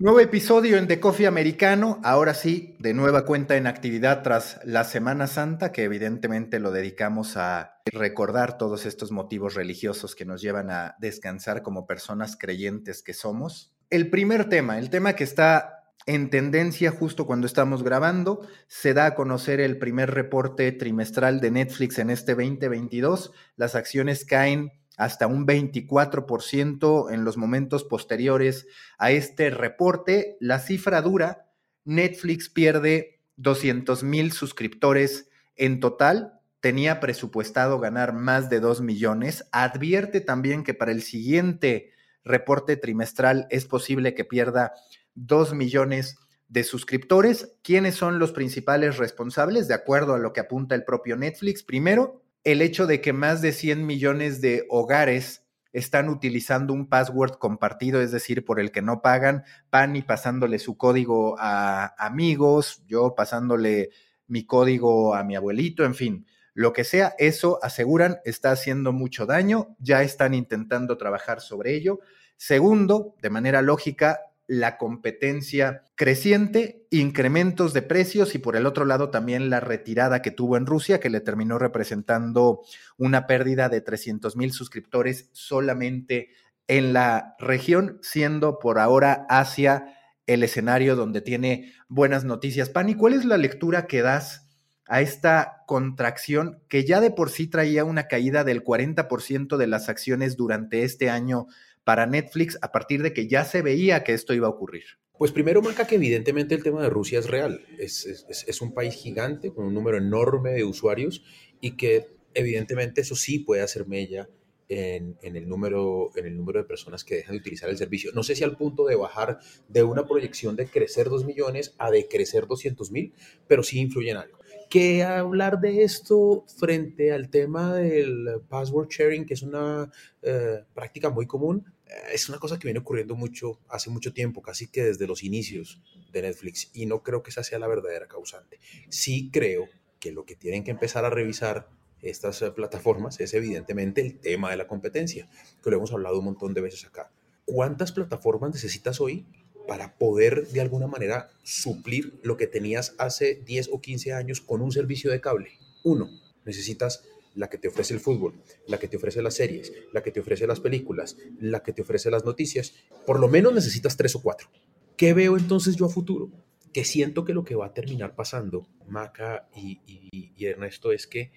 Nuevo episodio en The Coffee Americano, ahora sí, de nueva cuenta en actividad tras la Semana Santa, que evidentemente lo dedicamos a recordar todos estos motivos religiosos que nos llevan a descansar como personas creyentes que somos. El primer tema, el tema que está en tendencia justo cuando estamos grabando, se da a conocer el primer reporte trimestral de Netflix en este 2022. Las acciones caen hasta un 24% en los momentos posteriores a este reporte. La cifra dura, Netflix pierde 200 mil suscriptores en total. Tenía presupuestado ganar más de 2 millones. Advierte también que para el siguiente reporte trimestral es posible que pierda 2 millones de suscriptores. ¿Quiénes son los principales responsables? De acuerdo a lo que apunta el propio Netflix. Primero, el hecho de que más de 100 millones de hogares están utilizando un password compartido, es decir, por el que no pagan, pan y pasándole su código a amigos, yo pasándole mi código a mi abuelito, en fin, lo que sea, eso aseguran está haciendo mucho daño, ya están intentando trabajar sobre ello. Segundo, de manera lógica, la competencia creciente, incrementos de precios y por el otro lado también la retirada que tuvo en Rusia, que le terminó representando una pérdida de 300 mil suscriptores solamente en la región, siendo por ahora Asia el escenario donde tiene buenas noticias. Pani, ¿cuál es la lectura que das a esta contracción que ya de por sí traía una caída del 40% de las acciones durante este año para Netflix a partir de que ya se veía que esto iba a ocurrir? Pues primero marca que evidentemente el tema de Rusia es real. Es, es, un país gigante con un número enorme de usuarios y que evidentemente eso sí puede hacer mella en, en, el número, en el número de personas que dejan de utilizar el servicio. No sé si al punto de bajar de una proyección de crecer 2 millones a de crecer 200 mil, pero sí influye en algo. Que hablar de esto frente al tema del password sharing, que es una eh, práctica muy común, es una cosa que viene ocurriendo mucho, hace mucho tiempo, casi que desde los inicios de Netflix, y no creo que esa sea la verdadera causante. Sí creo que lo que tienen que empezar a revisar estas eh, plataformas es evidentemente el tema de la competencia, que lo hemos hablado un montón de veces acá. ¿Cuántas plataformas necesitas hoy para poder de alguna manera suplir lo que tenías hace 10 o 15 años con un servicio de cable? Uno, necesitas la que te ofrece el fútbol, la que te ofrece las series, la que te ofrece las películas, la que te ofrece las noticias. Por lo menos necesitas tres o cuatro. ¿Qué veo entonces yo a futuro? Que siento que lo que va a terminar pasando, Maca y, y Ernesto, es que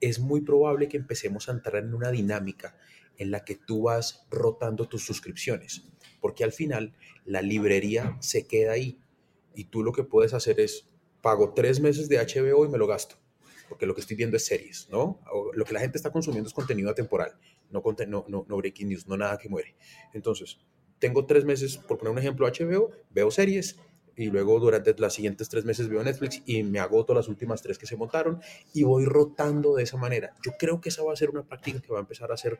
es muy probable que empecemos a entrar en una dinámica en la que tú vas rotando tus suscripciones, porque al final la librería se queda ahí y tú lo que puedes hacer es pago tres meses de HBO y me lo gasto porque lo que estoy viendo es series, ¿no? lo que la gente está consumiendo es contenido atemporal, no, no, no, breaking news, no nada que muere. Entonces, tengo tres meses, por poner un ejemplo, HBO, veo series y luego durante los siguientes tres meses veo Netflix y me agoto las últimas tres que se montaron y voy rotando de esa manera. Yo creo que esa va a ser una práctica que va a empezar a ser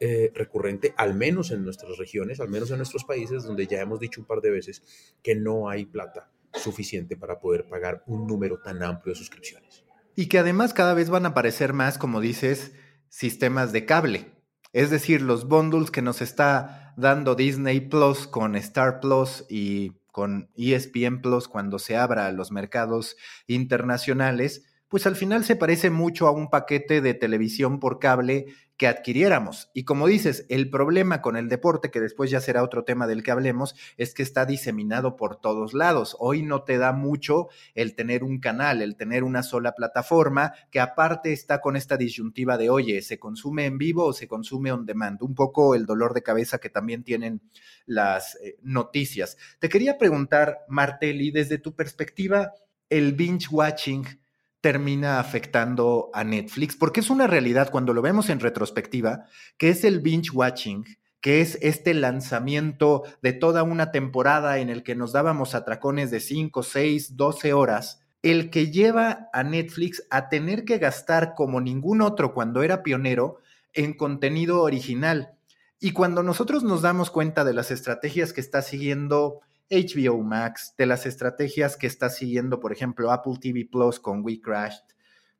eh, recurrente, al menos en nuestras regiones, al menos en nuestros países, donde ya hemos dicho un par de veces que no hay plata suficiente para poder pagar un número tan amplio de suscripciones. Y que además cada vez van a aparecer más, como dices, sistemas de cable. Es decir, los bundles que nos está dando Disney Plus con Star Plus y con ESPN Plus cuando se abra a los mercados internacionales, pues al final se parece mucho a un paquete de televisión por cable que adquiriéramos. Y como dices, el problema con el deporte, que después ya será otro tema del que hablemos, es que está diseminado por todos lados. Hoy no te da mucho el tener un canal, el tener una sola plataforma, que aparte está con esta disyuntiva de, oye, ¿se consume en vivo o se consume on demand? Un poco el dolor de cabeza que también tienen las eh, noticias. Te quería preguntar, Martelli, desde tu perspectiva, el binge watching termina afectando a Netflix, porque es una realidad cuando lo vemos en retrospectiva, que es el binge watching, que es este lanzamiento de toda una temporada en el que nos dábamos atracones de 5, 6, 12 horas, el que lleva a Netflix a tener que gastar como ningún otro cuando era pionero en contenido original. Y cuando nosotros nos damos cuenta de las estrategias que está siguiendo HBO Max, de las estrategias que está siguiendo, por ejemplo, Apple TV Plus con We Crashed,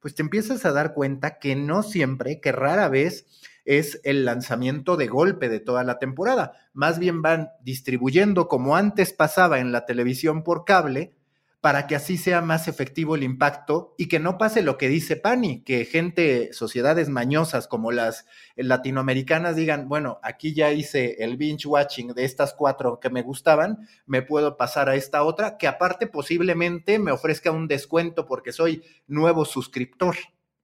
pues te empiezas a dar cuenta que no siempre, que rara vez es el lanzamiento de golpe de toda la temporada. Más bien van distribuyendo como antes pasaba en la televisión por cable, para que así sea más efectivo el impacto y que no pase lo que dice Pani, que gente, sociedades mañosas como las latinoamericanas digan, bueno, aquí ya hice el binge watching de estas cuatro que me gustaban, me puedo pasar a esta otra, que aparte posiblemente me ofrezca un descuento porque soy nuevo suscriptor.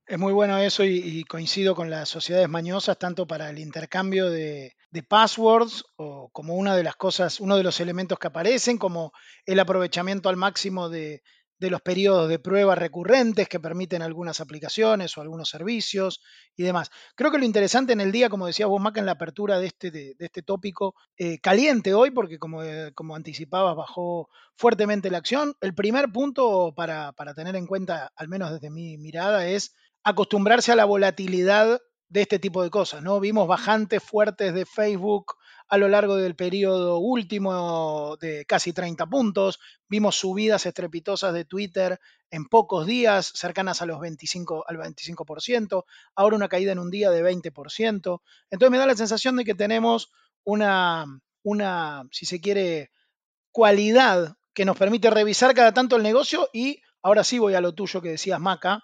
Es muy bueno eso y, coincido con las sociedades mañosas, tanto para el intercambio de, passwords o como una de las cosas, uno de los elementos que aparecen, como el aprovechamiento al máximo de, los periodos de prueba recurrentes que permiten algunas aplicaciones o algunos servicios y demás. Creo que lo interesante en el día, como decía vos, Maca, en la apertura de este, de, este tópico, eh, caliente hoy, porque como, eh, como anticipabas, bajó fuertemente la acción. El primer punto para, para tener en cuenta, al menos desde mi mirada, es acostumbrarse a la volatilidad de este tipo de cosas, ¿no? Vimos bajantes fuertes de Facebook a lo largo del periodo último de casi 30 puntos, vimos subidas estrepitosas de Twitter en pocos días, cercanas a los 25, al 25%, ahora una caída en un día de 20%. Entonces me da la sensación de que tenemos una, una si se quiere, cualidad que nos permite revisar cada tanto el negocio y ahora sí voy a lo tuyo que decías, Maca,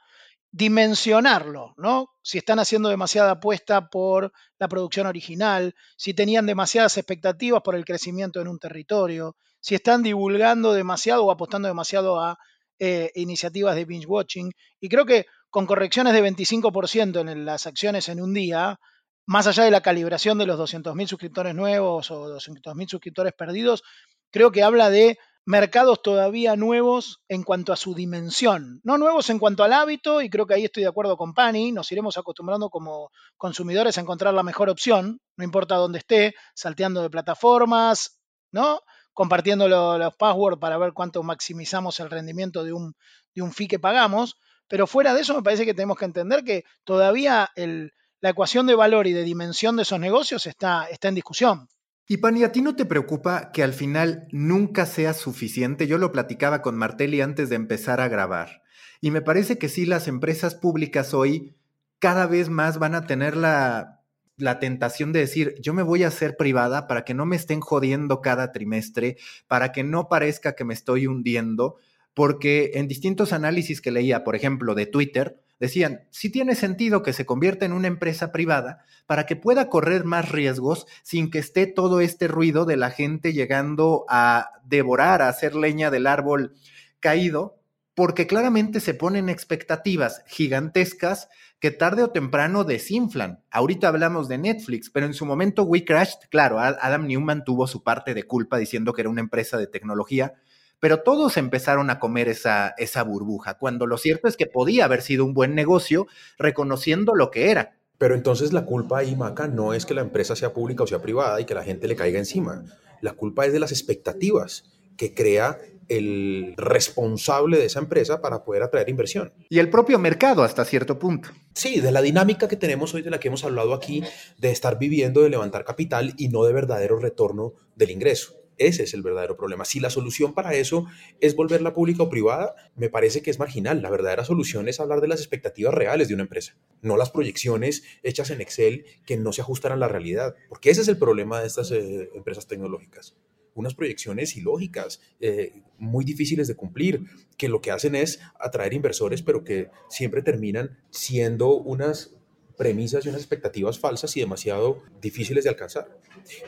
dimensionarlo, ¿no? Si están haciendo demasiada apuesta por la producción original, si tenían demasiadas expectativas por el crecimiento en un territorio, si están divulgando demasiado o apostando demasiado a eh, iniciativas de binge watching. Y creo que con correcciones de 25% en las acciones en un día, más allá de la calibración de los 200.000 suscriptores nuevos o 200.000 suscriptores perdidos, creo que habla de mercados todavía nuevos en cuanto a su dimensión, no nuevos en cuanto al hábito, y creo que ahí estoy de acuerdo con Pani, nos iremos acostumbrando como consumidores a encontrar la mejor opción, no importa dónde esté, salteando de plataformas, ¿no? Compartiendo los passwords para ver cuánto maximizamos el rendimiento de un, de un fee que pagamos, pero fuera de eso me parece que tenemos que entender que todavía la ecuación de valor y de dimensión de esos negocios está en discusión. Y Pani, ¿a ti no te preocupa que al final nunca sea suficiente? Yo lo platicaba con Martelli antes de empezar a grabar. Y me parece que sí, las empresas públicas hoy cada vez más van a tener la, la tentación de decir, yo me voy a hacer privada para que no me estén jodiendo cada trimestre, para que no parezca que me estoy hundiendo, porque en distintos análisis que leía, por ejemplo, de Twitter, Decían, sí tiene sentido que se convierta en una empresa privada para que pueda correr más riesgos sin que esté todo este ruido de la gente llegando a devorar, a hacer leña del árbol caído, porque claramente se ponen expectativas gigantescas que tarde o temprano desinflan. Ahorita hablamos de Netflix, pero en su momento We Crashed, claro, Adam Newman tuvo su parte de culpa diciendo que era una empresa de tecnología, pero todos empezaron a comer esa, esa burbuja, cuando lo cierto es que podía haber sido un buen negocio reconociendo lo que era. Pero entonces la culpa ahí, Maca, no es que la empresa sea pública o sea privada y que la gente le caiga encima. La culpa es de las expectativas que crea el responsable de esa empresa para poder atraer inversión. Y el propio mercado hasta cierto punto. Sí, de la dinámica que tenemos hoy, de la que hemos hablado aquí, de estar viviendo de levantar capital y no de verdadero retorno del ingreso. Ese es el verdadero problema. Si la solución para eso es volverla pública o privada, me parece que es marginal. La verdadera solución es hablar de las expectativas reales de una empresa, no las proyecciones hechas en Excel que no se ajustan a la realidad, porque ese es el problema de estas eh, empresas tecnológicas unas proyecciones ilógicas, eh, muy difíciles de cumplir, que lo que hacen es atraer inversores, pero que siempre terminan siendo unas premisas y unas expectativas falsas y demasiado difíciles de alcanzar.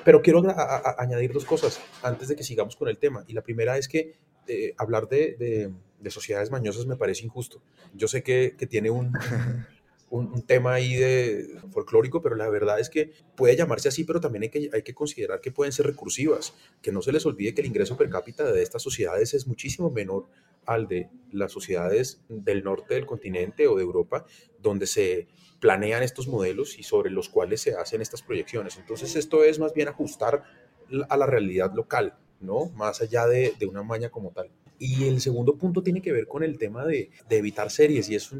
Pero quiero añadir dos cosas antes de que sigamos con el tema. Y la primera es que eh, hablar de, de, sociedades mañosas me parece injusto. Yo sé que, que tiene un, un, tema ahí de folclórico, pero la verdad es que puede llamarse así, pero también hay que, hay que considerar que pueden ser recursivas, que no se les olvide que el ingreso per cápita de estas sociedades es muchísimo menor al de las sociedades del norte del continente o de Europa, donde se planean estos modelos y sobre los cuales se hacen estas proyecciones. Entonces esto es más bien ajustar a la realidad local, ¿no? Más allá de, una maña como tal. Y el segundo punto tiene que ver con el tema de, evitar series y es,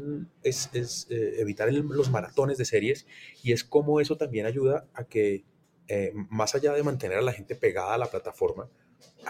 es, eh, evitar los maratones de series y es cómo eso también ayuda a que, eh, más allá de mantener a la gente pegada a la plataforma,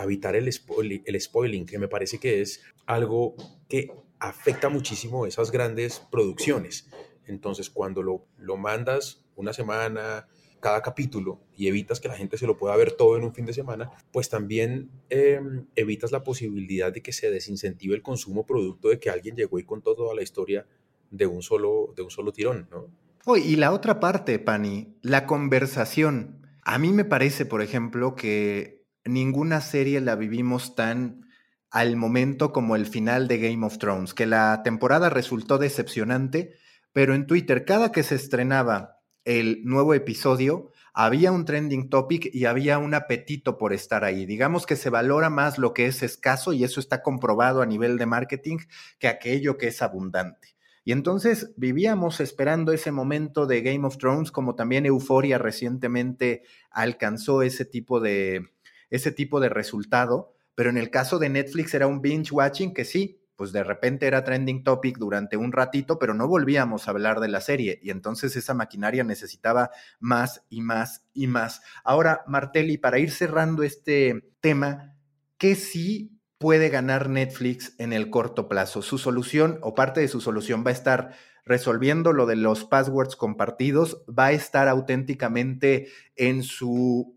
evitar el, el spoiling, que me parece que es algo que afecta muchísimo esas grandes producciones. Entonces, cuando lo, lo mandas una semana cada capítulo y evitas que la gente se lo pueda ver todo en un fin de semana, pues también em, evitas la posibilidad de que se desincentive el consumo producto de que alguien llegó y contó toda la historia de un solo, de un solo tirón, ¿no? Y la otra parte, Pani, la conversación. A mí me parece, por ejemplo, que ninguna serie la vivimos tan al momento como el final de Game of Thrones, que la temporada resultó decepcionante, pero en Twitter cada que se estrenaba el nuevo episodio, había un trending topic y había un apetito por estar ahí. Digamos que se valora más lo que es escaso y eso está comprobado a nivel de marketing que aquello que es abundante. Y entonces vivíamos esperando ese momento de Game of Thrones, como también Euforia recientemente alcanzó ese tipo de, ese tipo de resultado. Pero en el caso de Netflix era un binge watching que sí, pues de repente era trending topic durante un ratito, pero no volvíamos a hablar de la serie y entonces esa maquinaria necesitaba más y más y más. Ahora, Martelli, para ir cerrando este tema, ¿qué sí puede ganar Netflix en el corto plazo? Su solución o parte de su solución va a estar resolviendo lo de los passwords compartidos, va a estar auténticamente en su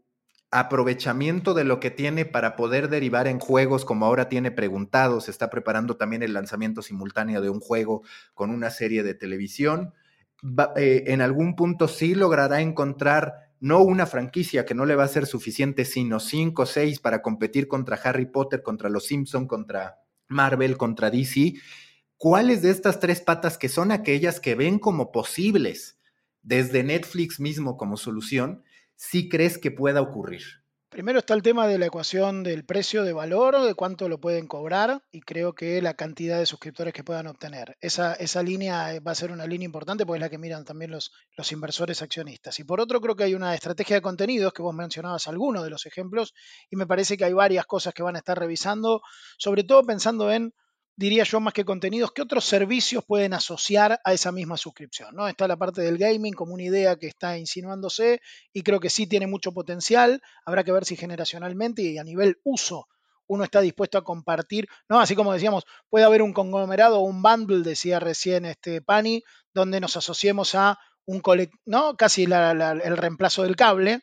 aprovechamiento de lo que tiene para poder derivar en juegos como ahora tiene preguntado, se está preparando también el lanzamiento simultáneo de un juego con una serie de televisión. Eh, en algún punto sí logrará encontrar no una franquicia que no le va a ser suficiente, sino cinco o seis para competir contra Harry Potter, contra los Simpson, contra Marvel, contra DC. ¿Cuáles de estas tres patas que son aquellas que ven como posibles desde Netflix mismo como solución, sí crees que pueda ocurrir? Primero está el tema de la ecuación del precio de valor, de cuánto lo pueden cobrar y creo que la cantidad de suscriptores que puedan obtener. Esa, esa línea eh, va a ser una línea importante porque es la que miran también los, los inversores accionistas. Y por otro creo que hay una estrategia de contenidos que vos mencionabas algunos de los ejemplos y me parece que hay varias cosas que van a estar revisando, sobre todo pensando en diría yo, más que contenidos, ¿qué otros servicios pueden asociar a esa misma suscripción? ¿no? Está la parte del gaming como una idea que está insinuándose y creo que sí tiene mucho potencial. Habrá que ver si generacionalmente y a nivel uso uno está dispuesto a compartir, ¿no? Así como decíamos, puede haber un conglomerado o un bundle, decía recién este Pani, donde nos asociemos a un ¿no? Casi el reemplazo del cable,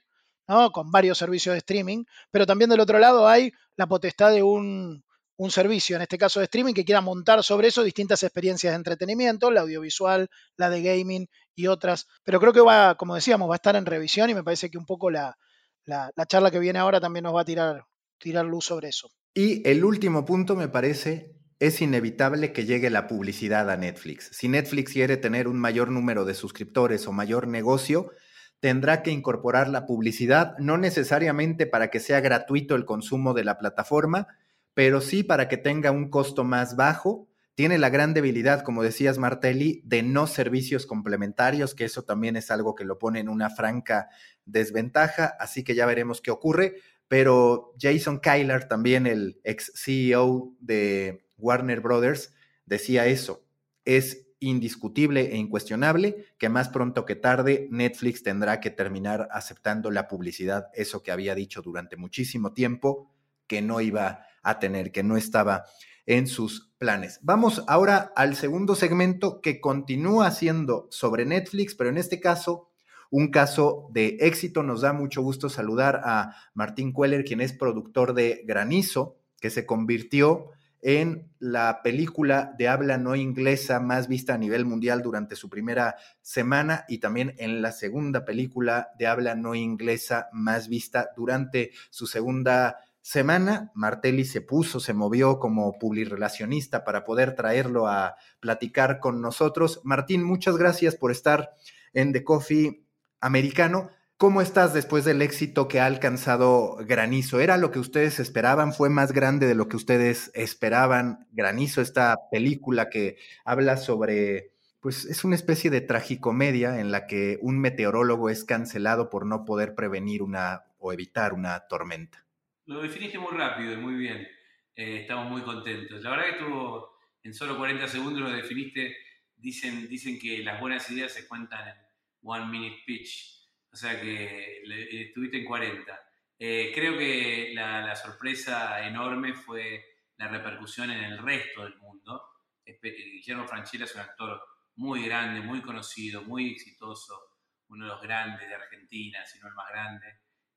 ¿no? Con varios servicios de streaming, pero también del otro lado hay la potestad de un, un servicio, en este caso de streaming, que quiera montar sobre eso distintas experiencias de entretenimiento, la audiovisual, la de gaming y otras. Pero creo que va, como decíamos, va a estar en revisión y me parece que un poco la, la, charla que viene ahora también nos va a tirar, tirar luz sobre eso. Y el último punto me parece es inevitable que llegue la publicidad a Netflix. Si Netflix quiere tener un mayor número de suscriptores o mayor negocio, tendrá que incorporar la publicidad, no necesariamente para que sea gratuito el consumo de la plataforma, pero sí para que tenga un costo más bajo. Tiene la gran debilidad, como decías Martelli, de no servicios complementarios, que eso también es algo que lo pone en una franca desventaja, así que ya veremos qué ocurre. Pero Jason Kyler, también el ex CEO de Warner Brothers, decía eso. Es indiscutible e incuestionable que más pronto que tarde Netflix tendrá que terminar aceptando la publicidad, eso que había dicho durante muchísimo tiempo, que no iba a tener, que no estaba en sus planes. Vamos ahora al segundo segmento que continúa siendo sobre Netflix, pero en este caso un caso de éxito. Nos da mucho gusto saludar a Martín Queller, quien es productor de Granizo, que se convirtió en la película de habla no inglesa más vista a nivel mundial durante su primera semana y también en la segunda película de habla no inglesa más vista durante su segunda semana, Martelli se puso, se movió como publirelacionista para poder traerlo a platicar con nosotros. Martín, muchas gracias por estar en The Coffee Americano. ¿Cómo estás después del éxito que ha alcanzado Granizo? ¿Era lo que ustedes esperaban? ¿Fue más grande de lo que ustedes esperaban? Granizo, esta película que habla sobre, pues es una especie de tragicomedia en la que un meteorólogo es cancelado por no poder prevenir una o evitar una tormenta. Lo definiste muy rápido y muy bien. Eh, estamos muy contentos. La verdad que estuvo en solo 40 segundos lo definiste. Dicen, dicen que las buenas ideas se cuentan en one minute pitch. O sea que estuviste en 40. Eh, creo que la, sorpresa enorme fue la repercusión en el resto del mundo. Guillermo Franchella es un actor muy grande, muy conocido, muy exitoso, uno de los grandes de Argentina, si no el más grande,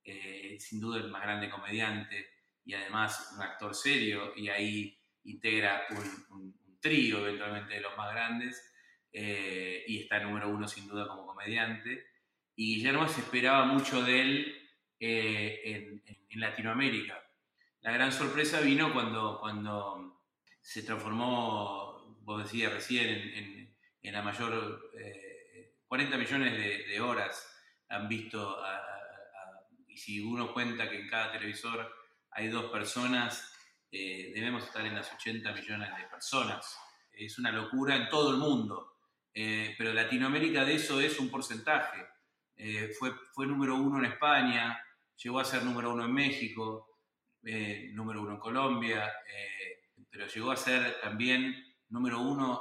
eh, sin duda el más grande comediante y además un actor serio, y ahí integra un, trío eventualmente de los más grandes, eh, y está número uno sin duda como comediante. Y Guillermo se esperaba mucho de él eh, en, Latinoamérica. La gran sorpresa vino cuando, cuando se transformó, vos decías recién, en, la mayor, 40 millones de, horas han visto a, y si uno cuenta que en cada televisor hay dos personas, eh, debemos estar en las 80 millones de personas. Es una locura en todo el mundo, eh, pero Latinoamérica de eso es un porcentaje. Eh, fue, fue número uno en España, llegó a ser número uno en México, número uno en Colombia, pero llegó a ser también número uno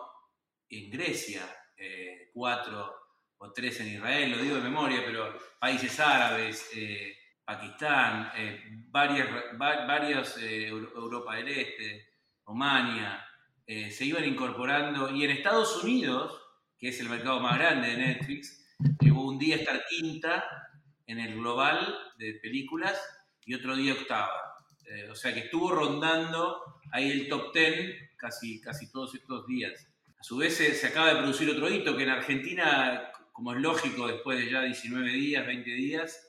en Grecia, cuatro o tres en Israel, lo digo de memoria, pero países árabes, Pakistán, eh, varias, varios, eh, Europa del Este, Romania, eh, se iban incorporando. Y en Estados Unidos, que es el mercado más grande de Netflix, llegó un día a estar quinta en el global de películas y otro día octava. o sea que estuvo rondando ahí el top ten casi, casi todos estos días. A su vez se, se acaba de producir otro hito que en Argentina, como es lógico, después de ya 19 días, 20 días,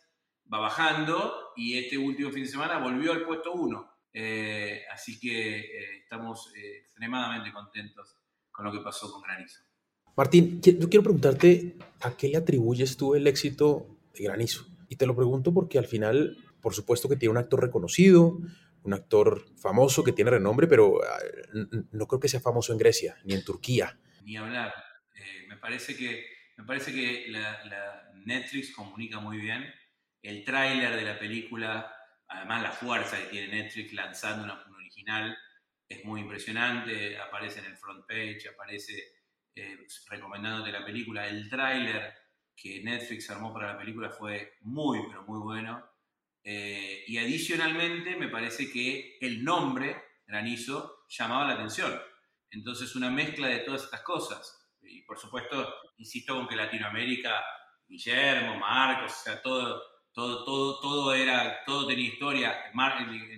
va bajando y este último fin de semana volvió al puesto 1. Eh, así que eh, estamos eh, extremadamente contentos con lo que pasó con Granizo. Martín, yo quiero preguntarte a qué le atribuyes tú el éxito de Granizo. Y te lo pregunto porque al final, por supuesto que tiene un actor reconocido, un actor famoso que tiene renombre, pero ah, no creo que sea famoso en Grecia ni en Turquía. Ni hablar. me parece que, me parece que la Netflix comunica muy bien el tráiler de la película, además la fuerza que tiene Netflix lanzando una, un original, es muy impresionante, aparece en el front page, aparece eh, recomendándote la película. El tráiler que Netflix armó para la película fue muy, pero muy bueno. Eh, y adicionalmente me parece que el nombre, Granizo, llamaba la atención. Entonces una mezcla de todas estas cosas. Y por supuesto, insisto con que Latinoamérica, Guillermo, Marcos, o sea, todo, todo, todo, todo, era, todo tenía historia.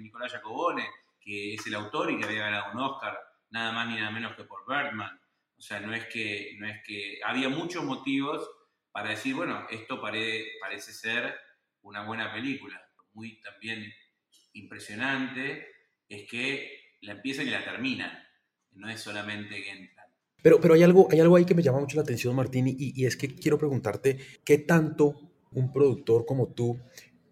Nicolás Jacobone, que es el autor y que había ganado un Oscar, nada más ni nada menos que por Birdman. O sea, no es que, no es que había muchos motivos para decir, bueno, esto parece ser una buena película. Muy también impresionante es que la empiezan y la terminan. No es solamente que entran. Pero, pero hay, algo, hay algo ahí que me llama mucho la atención, Martín, y, y es que quiero preguntarte qué tanto un productor como tú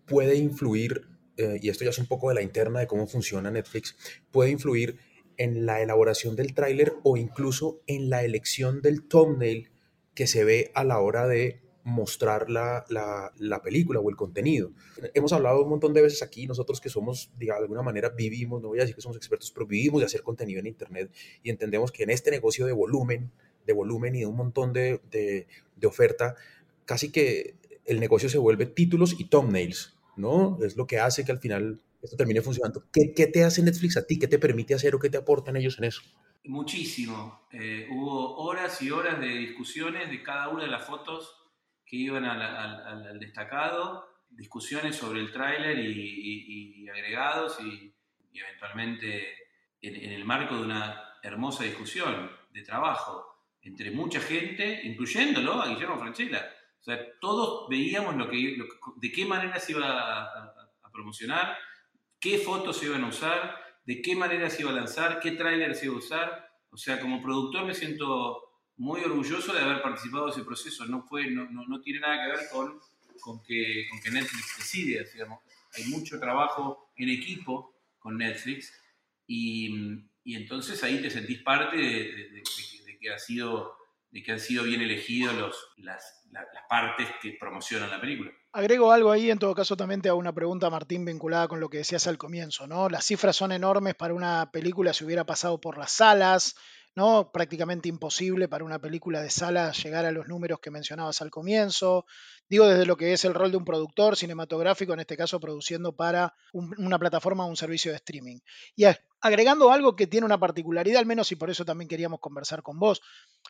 puede influir, eh, y esto ya es un poco de la interna de cómo funciona Netflix, puede influir en la elaboración del tráiler o incluso en la elección del thumbnail que se ve a la hora de mostrar la, la, película o el contenido. Hemos hablado un montón de veces aquí, nosotros que somos, de alguna manera, vivimos, no voy a decir que somos expertos, pero vivimos de hacer contenido en Internet y entendemos que en este negocio de volumen, de volumen y de un montón de, de oferta, casi que el negocio se vuelve títulos y thumbnails, ¿no? Es lo que hace que al final esto termine funcionando. ¿Qué, te hace Netflix a ti? ¿Qué te permite hacer o qué te aportan ellos en eso? Muchísimo. Eh, hubo horas y horas de discusiones de cada una de las fotos que iban al, destacado, discusiones sobre el tráiler y, agregados y, eventualmente en, en el marco de una hermosa discusión de trabajo entre mucha gente, incluyéndolo a Guillermo Franchella o sea, todos veíamos lo que, de qué manera se iba a, promocionar, qué fotos se iban a usar, de qué manera se iba a lanzar, qué tráiler se iba a usar. O sea, como productor me siento muy orgulloso de haber participado en ese proceso. No, fue, no, no, tiene nada que ver con, con, que, con que Netflix decide. Digamos. Hay mucho trabajo en equipo con Netflix y, y entonces ahí te sentís parte de, de que ha sido de que han sido bien elegidos los, las, las partes que promocionan la película. Agrego algo ahí, en todo caso también te hago una pregunta, Martín, vinculada con lo que decías al comienzo, ¿no? Las cifras son enormes para una película si hubiera pasado por las salas, ¿no? Prácticamente imposible para una película de sala llegar a los números que mencionabas al comienzo. Digo desde lo que es el rol de un productor cinematográfico, en este caso produciendo para una plataforma o un servicio de streaming. Y agregando algo que tiene una particularidad, al menos y por eso también queríamos conversar con vos.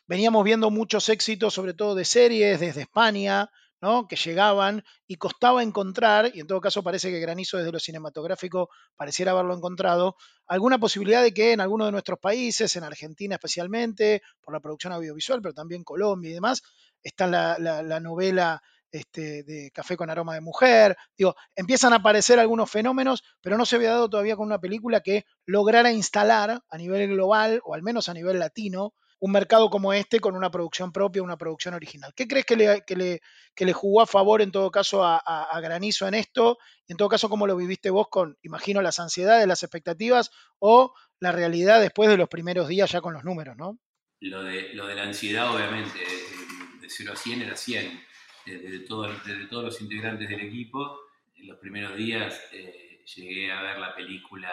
Veníamos viendo muchos éxitos, sobre todo de series desde España, ¿no? que llegaban y costaba encontrar, y en todo caso parece que Granizo desde lo cinematográfico pareciera haberlo encontrado, alguna posibilidad de que en alguno de nuestros países, en Argentina especialmente, por la producción audiovisual, pero también Colombia y demás, está la, la novela este, de Café con aroma de mujer. Digo, empiezan a aparecer algunos fenómenos, pero no se había dado todavía con una película que lograra instalar a nivel global, o al menos a nivel latino, un mercado como este con una producción propia, una producción original. ¿Qué crees que le, que le, jugó a favor en todo caso a, Granizo en esto? En todo caso, ¿cómo lo viviste vos con, imagino, las ansiedades, las expectativas o la realidad después de los primeros días ya con los números, ¿no? Lo de, lo de la ansiedad, obviamente, de 0 a 100 era 100 de, todos los integrantes del equipo. En los primeros días eh, llegué a ver la película,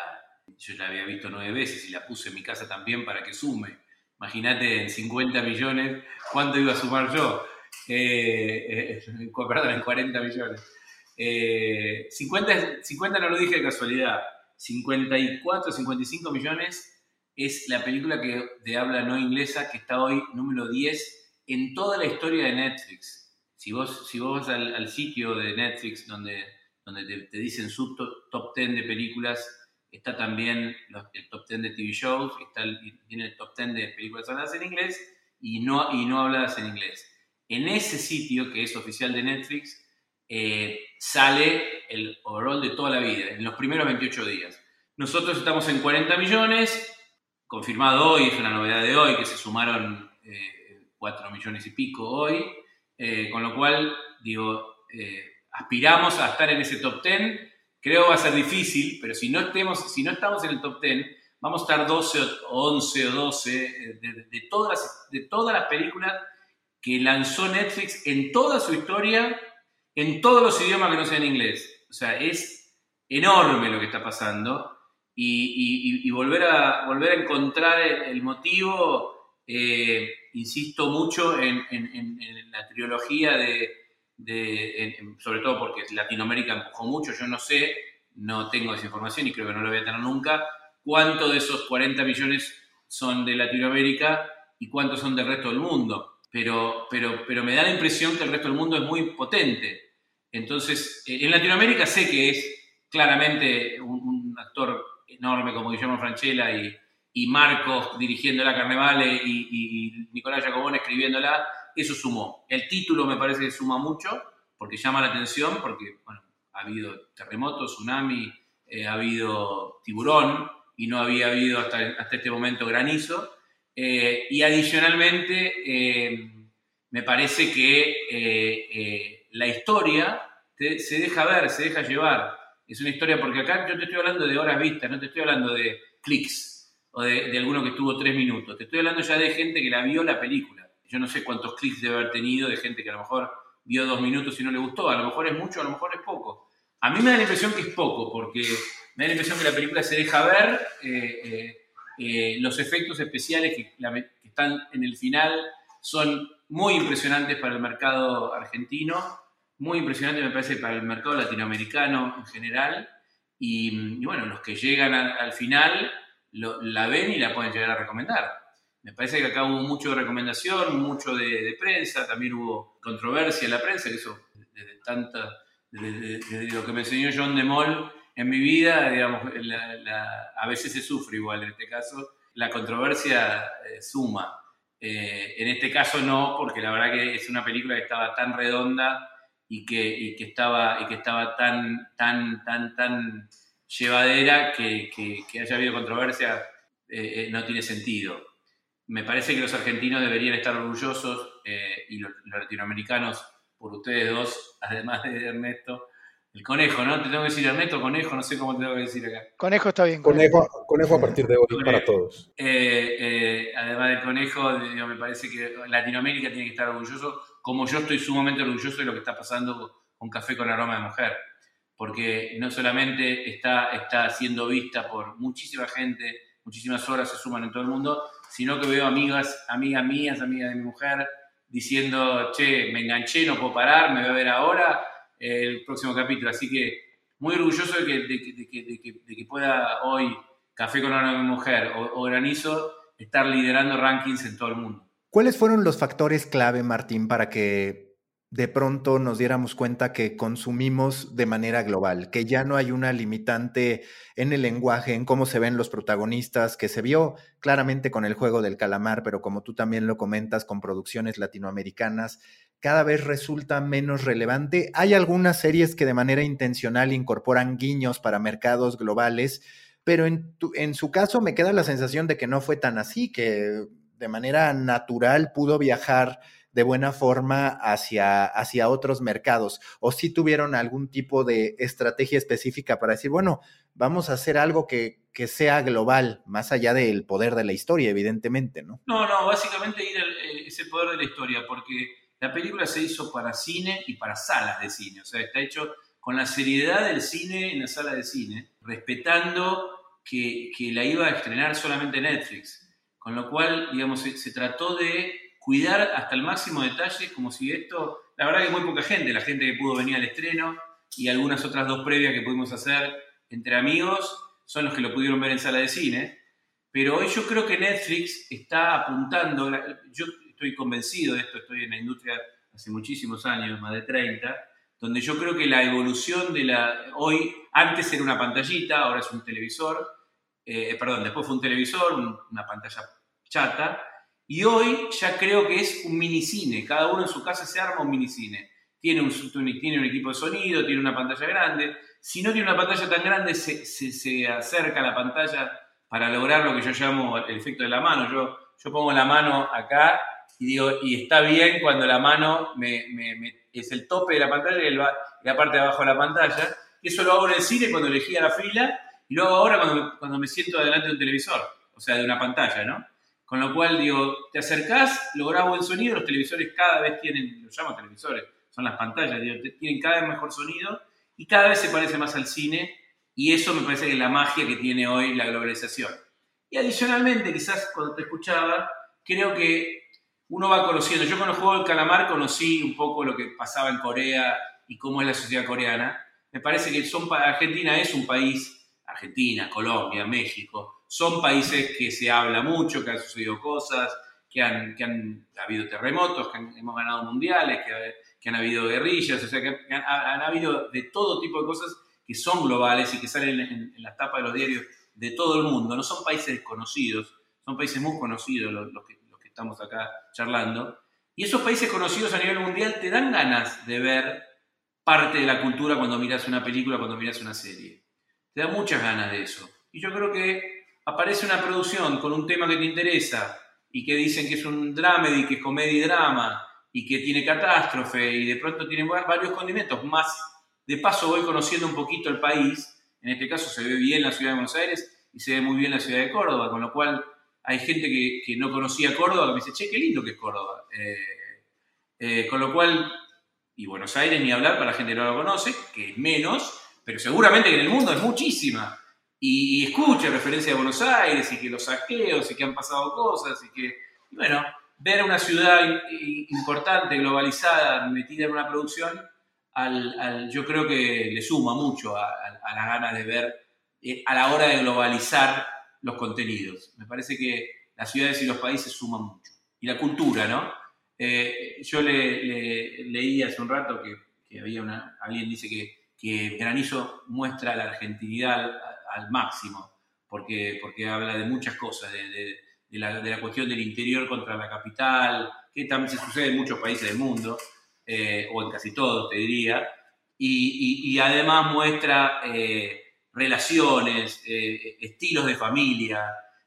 yo la había visto nueve veces y la puse en mi casa también para que sume. Imagínate en 50 millones, ¿cuánto iba a sumar yo? Eh, eh perdón, en 40 millones. 50, eh, 50 no lo dije de casualidad. 54, 55 millones es la película que, de habla no inglesa que está hoy número 10 en toda la historia de Netflix si vos, si vos vas al, sitio de Netflix donde, donde te, dicen su top, 10 de películas, está también el top 10 de TV shows, está tiene el top 10 de películas habladas en inglés y no, y no habladas en inglés. En ese sitio, que es oficial de Netflix, eh, sale el overall de toda la vida, en los primeros 28 días. Nosotros estamos en 40 millones, confirmado hoy, es una novedad de hoy, que se sumaron 4 eh, millones y pico hoy. Eh, con lo cual, digo, eh, aspiramos a estar en ese top 10. Creo va a ser difícil, pero si no, estamos en el top 10, vamos a estar 12 o 11 o 12 eh, de, todas las, películas que lanzó Netflix en toda su historia, en todos los idiomas que no sean inglés. O sea, es enorme lo que está pasando y, volver, a, volver a encontrar el, motivo insisto mucho en, la trilogía de, sobre todo porque Latinoamérica empujó mucho, yo no sé, no tengo esa información y creo que no lo voy a tener nunca, cuánto de esos 40 millones son de Latinoamérica y cuántos son del resto del mundo. Pero, pero, pero me da la impresión que el resto del mundo es muy potente. Entonces, eh, en Latinoamérica sé que es claramente un, actor enorme como Guillermo Franchella y, Marcos dirigiendo la Carnevale y, y, Nicolás Jacobón escribiéndola, eso sumó. El título me parece que suma mucho, porque llama la atención, porque ha habido terremotos, tsunami, eh, ha habido tiburón, y no había habido hasta, hasta este momento granizo. Eh, y adicionalmente, eh, me parece que la historia se deja ver, se deja llevar. Es una historia, porque acá yo te estoy hablando de horas vistas, no te estoy hablando de clics o de, alguno que estuvo tres minutos. Te estoy hablando ya de gente que la vio la película. Yo no sé cuántos clics debe haber tenido de gente que a lo mejor vio dos minutos y no le gustó. A lo mejor es mucho, a lo mejor es poco. A mí me da la impresión que es poco, porque me da la impresión que la película se deja ver. Eh, eh, eh, los efectos especiales que, que, están en el final son muy impresionantes para el mercado argentino, muy impresionantes me parece para el mercado latinoamericano en general. Y, bueno, los que llegan al final la ven y la pueden llegar a recomendar. Me parece que acá hubo mucho de recomendación, mucho de, prensa, también hubo controversia en la prensa, que eso, desde, tanta, desde, lo que me enseñó John de Mol en mi vida, digamos, a veces se sufre igual en este caso, la controversia eh, suma. Eh, en este caso no, porque la verdad que es una película que estaba tan redonda y que, y que estaba, y que estaba tan, tan, tan, tan llevadera que, haya habido controversia eh, eh, no tiene sentido. Me parece que los argentinos deberían estar orgullosos eh, y los, latinoamericanos por ustedes dos, además de Ernesto. El conejo, ¿no? Te tengo que decir Ernesto, conejo, no sé cómo te tengo que decir acá. Conejo está bien. Conejo, conejo a partir de hoy para todos. además del conejo, me parece que Latinoamérica tiene que estar orgulloso, como yo estoy sumamente orgulloso de lo que está pasando con Café con Aroma de Mujer porque no solamente está, está siendo vista por muchísima gente, muchísimas horas se suman en todo el mundo, sino que veo amigas, amigas mías, amigas de mi mujer, diciendo, che, me enganché, no puedo parar, me voy a ver ahora el próximo capítulo. Así que muy orgulloso de que, de que, pueda hoy Café con una mujer o, Granizo estar liderando rankings en todo el mundo. ¿Cuáles fueron los factores clave, Martín, para que de pronto nos diéramos cuenta que consumimos de manera global, que ya no hay una limitante en el lenguaje, en cómo se ven los protagonistas, que se vio claramente con el juego del calamar, pero como tú también lo comentas con producciones latinoamericanas, cada vez resulta menos relevante. Hay algunas series que de manera intencional incorporan guiños para mercados globales, pero en, en su caso me queda la sensación de que no fue tan así, que de manera natural pudo viajar de buena forma hacia, hacia otros mercados? ¿O si tuvieron algún tipo de estrategia específica para decir, bueno, vamos a hacer algo que, que sea global, más allá del poder de la historia, evidentemente, ¿no? No, no, básicamente ir el poder de la historia, porque la película se hizo para cine y para salas de cine, o sea, está hecho con la seriedad del cine en la sala de cine, respetando que, que la iba a estrenar solamente Netflix. Con lo cual, digamos, se trató de cuidar hasta el máximo detalle, como si esto, la verdad que muy poca gente, la gente que pudo venir al estreno y algunas otras dos previas que pudimos hacer entre amigos, son los que lo pudieron ver en sala de cine. Pero hoy yo creo que Netflix está apuntando, yo estoy convencido de esto, estoy en la industria hace muchísimos años, más de 30, donde yo creo que la evolución de la... Hoy, antes era una pantallita, ahora es un televisor, eh, perdón, después fue un televisor, una pantalla chata, y hoy ya creo que es un minicine. Cada uno en su casa se arma un minicine. Tiene un, tiene un equipo de sonido, tiene una pantalla grande. Si no tiene una pantalla tan grande, se, se, acerca a la pantalla para lograr lo que yo llamo el efecto de la mano. Yo, yo pongo la mano acá y digo, y está bien cuando la mano me, es el tope de la pantalla y, la parte de abajo de la pantalla. Eso lo hago en el cine cuando elegí a la fila y lo hago ahora cuando, cuando me siento delante de un televisor, o sea, de una pantalla, ¿no? Con lo cual, digo, te acercás, lográs buen sonido, los televisores cada vez tienen, los llamo televisores, son las pantallas, digo, tienen cada vez mejor sonido y cada vez se parece más al cine y eso me parece que es la magia que tiene hoy la globalización. Y adicionalmente, quizás cuando te escuchaba, creo que uno va conociendo, yo con el juego del calamar conocí un poco lo que pasaba en Corea y cómo es la sociedad coreana. Me parece que son, Argentina es un país, Argentina, Colombia, México, son países que se habla mucho, que han sucedido cosas, que han, que han habido terremotos, que hemos ganado mundiales, que, que, han habido guerrillas, o sea, que han, habido de todo tipo de cosas que son globales y que salen en, las tapas de los diarios de todo el mundo. No son países desconocidos, son países muy conocidos los, que, los que estamos acá charlando. Y esos países conocidos a nivel mundial te dan ganas de ver parte de la cultura cuando miras una película, cuando miras una serie. Te da muchas ganas de eso. Y yo creo que aparece una producción con un tema que te interesa y que dicen que es un dramedy, que es comedia y drama y que tiene catástrofe y de pronto tiene varios condimentos, más de paso voy conociendo un poquito el país, en este caso se ve bien la ciudad de Buenos Aires y se ve muy bien la ciudad de Córdoba, con lo cual hay gente que, no conocía Córdoba que me dice, che, qué lindo que es Córdoba. Eh, eh, con lo cual, y Buenos Aires ni hablar para la gente que no lo conoce, que es menos, pero seguramente que en el mundo es muchísima y, escucha referencia a Buenos Aires y que los saqueos y que han pasado cosas y que, bueno, ver una ciudad importante, globalizada, metida en una producción, al, yo creo que le suma mucho a, la gana de ver eh, a la hora de globalizar los contenidos. Me parece que las ciudades y los países suman mucho. Y la cultura, ¿no? Eh, yo le, leí hace un rato que, había una, alguien dice que Granizo muestra la argentinidad al máximo, porque, porque habla de muchas cosas, de, la, de, la, cuestión del interior contra la capital, que también se sucede en muchos países del mundo, eh, o en casi todos, te diría, y, y, además muestra eh, relaciones, eh, estilos de familia,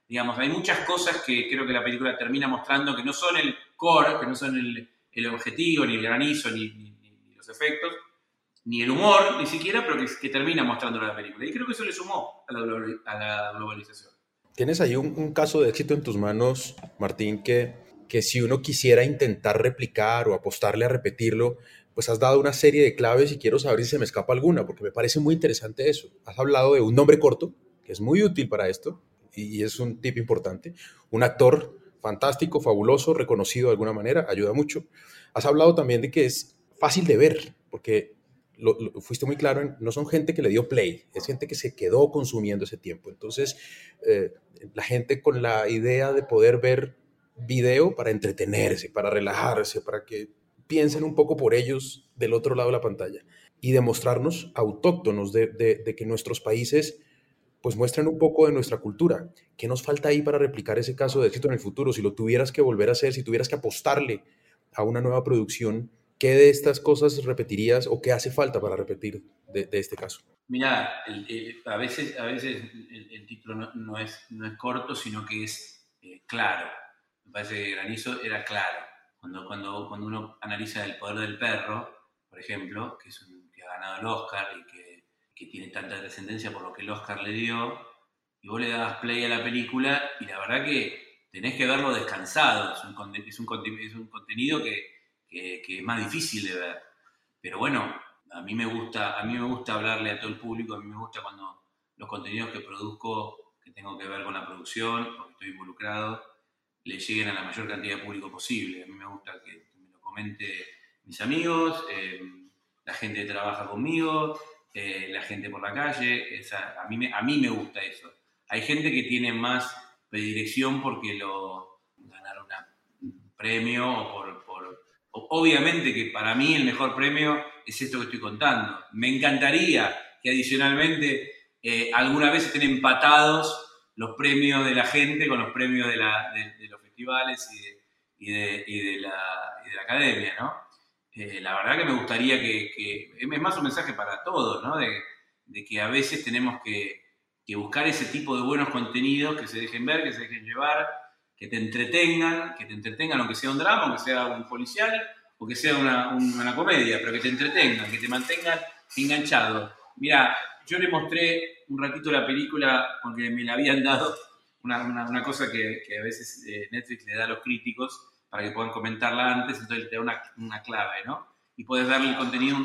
digamos, hay muchas cosas que creo que la película termina mostrando que no son el core, que no son el, el objetivo, ni el granizo, ni, ni los efectos, ni el humor, ni siquiera, pero que, termina mostrando la película. Y creo que eso le sumó a la, globalización. Tienes ahí un, caso de éxito en tus manos, Martín, que, que si uno quisiera intentar replicar o apostarle a repetirlo, pues has dado una serie de claves y quiero saber si se me escapa alguna, porque me parece muy interesante eso. Has hablado de un nombre corto, que es muy útil para esto, y es un tip importante. Un actor fantástico, fabuloso, reconocido de alguna manera, ayuda mucho. Has hablado también de que es fácil de ver, porque lo, fuiste muy claro, no son gente que le dio play, es gente que se quedó consumiendo ese tiempo. Entonces, eh, la gente con la idea de poder ver video para entretenerse, para relajarse, para que piensen un poco por ellos del otro lado de la pantalla y demostrarnos autóctonos de, de, que nuestros países pues muestren un poco de nuestra cultura. ¿Qué nos falta ahí para replicar ese caso de éxito en el futuro? Si lo tuvieras que volver a hacer, si tuvieras que apostarle a una nueva producción, ¿qué de estas cosas repetirías o qué hace falta para repetir de, este caso? Mira, a veces, a veces el, título no, es, no es corto, sino que es eh, claro. Me parece que Granizo era claro. Cuando, cuando, cuando uno analiza el poder del perro, por ejemplo, que, es que ha ganado el Oscar y que, que tiene tanta trascendencia por lo que el Oscar le dio, y vos le das play a la película y la verdad que tenés que verlo descansado. Es un, es un, es un contenido que, que, es más difícil de ver. Pero bueno, a mí me gusta, a mí me gusta hablarle a todo el público, a mí me gusta cuando los contenidos que produzco, que tengo que ver con la producción, porque estoy involucrado, le lleguen a la mayor cantidad de público posible. A mí me gusta que me lo comente mis amigos, eh, la gente que trabaja conmigo, eh, la gente por la calle. a, mí me, a mí me gusta eso. Hay gente que tiene más predilección porque lo ganaron un premio o por, obviamente que para mí el mejor premio es esto que estoy contando. Me encantaría que adicionalmente eh, alguna vez estén empatados los premios de la gente con los premios de, los festivales y de, la, academia, ¿no? Eh, la verdad que me gustaría que, es más un mensaje para todos, ¿no? De, que a veces tenemos que, buscar ese tipo de buenos contenidos que se dejen ver, que se dejen llevar, que te entretengan, que te entretengan, aunque sea un drama, aunque sea un policial, o que sea una, una comedia, pero que te entretengan, que te mantengan enganchado. Mira, yo le mostré un ratito la película porque me la habían dado, una, una, cosa que, que, a veces eh, Netflix le da a los críticos para que puedan comentarla antes, entonces te da una, una clave, ¿no? Y puedes darle el contenido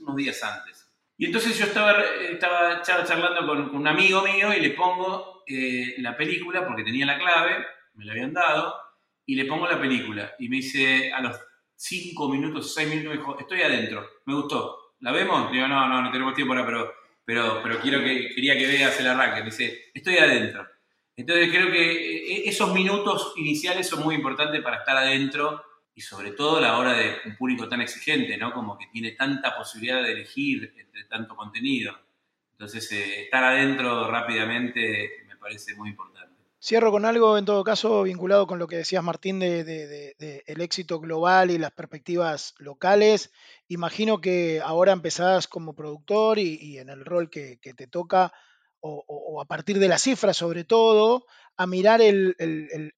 unos días antes. Y entonces yo estaba, estaba charlando con, un amigo mío y le pongo eh, la película porque tenía la clave, me la habían dado, y le pongo la película. Y me dice, a los cinco minutos, seis minutos, me dijo, estoy adentro, me gustó. ¿La vemos? Digo, no, no, no tenemos tiempo ahora, pero pero, pero quiero que, quería que veas el arranque. Me dice, estoy adentro. Entonces creo que eh, esos minutos iniciales son muy importantes para estar adentro y sobre todo a la hora de un público tan exigente, ¿no? Como que tiene tanta posibilidad de elegir entre tanto contenido. Entonces, eh, estar adentro rápidamente me parece muy importante. Cierro con algo, en todo caso, vinculado con lo que decías, Martín, de, el éxito global y las perspectivas locales. Imagino que ahora empezás como productor y, en el rol que, te toca, o, a partir de las cifras sobre todo, a mirar el,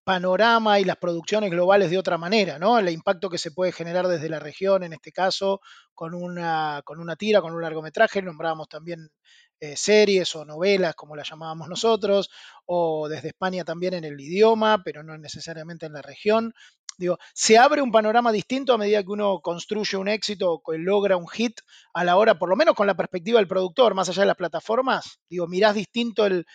panorama y las producciones globales de otra manera, ¿no? El impacto que se puede generar desde la región, en este caso, con una, con una tira, con un largometraje. Nombrábamos también eh, series o novelas, como las llamábamos nosotros, o desde España también en el idioma, pero no necesariamente en la región. Digo, se abre un panorama distinto a medida que uno construye un éxito o logra un hit a la hora, por lo menos con la perspectiva del productor, más allá de las plataformas. Digo, mirás distinto el,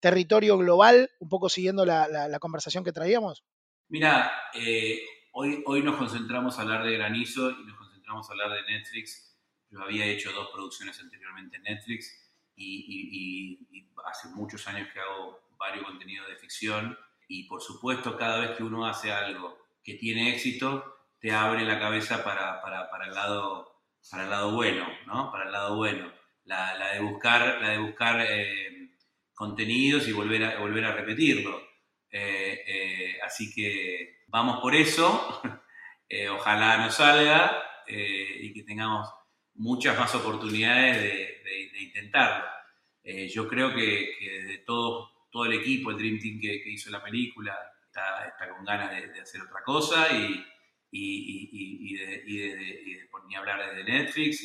territorio global, un poco siguiendo la, conversación que traíamos. Mira, eh, hoy, hoy nos concentramos a hablar de granizo y nos concentramos a hablar de Netflix yo había hecho dos producciones anteriormente en Netflix y, hace muchos años que hago varios contenidos de ficción y por supuesto cada vez que uno hace algo que tiene éxito, te abre la cabeza para, para, el, lado, para el lado bueno, ¿no? Para el lado bueno. La, la de buscar, la de buscar eh, contenidos y volver a, volver a repetirlo. Eh, eh, así que vamos por eso. ojalá nos salga y que tengamos muchas más oportunidades de, intentarlo. Eh, yo creo que, de todo, el equipo, el Dream Team que, hizo la película, está, con ganas de, hacer otra cosa y, y, de, por ni hablar desde Netflix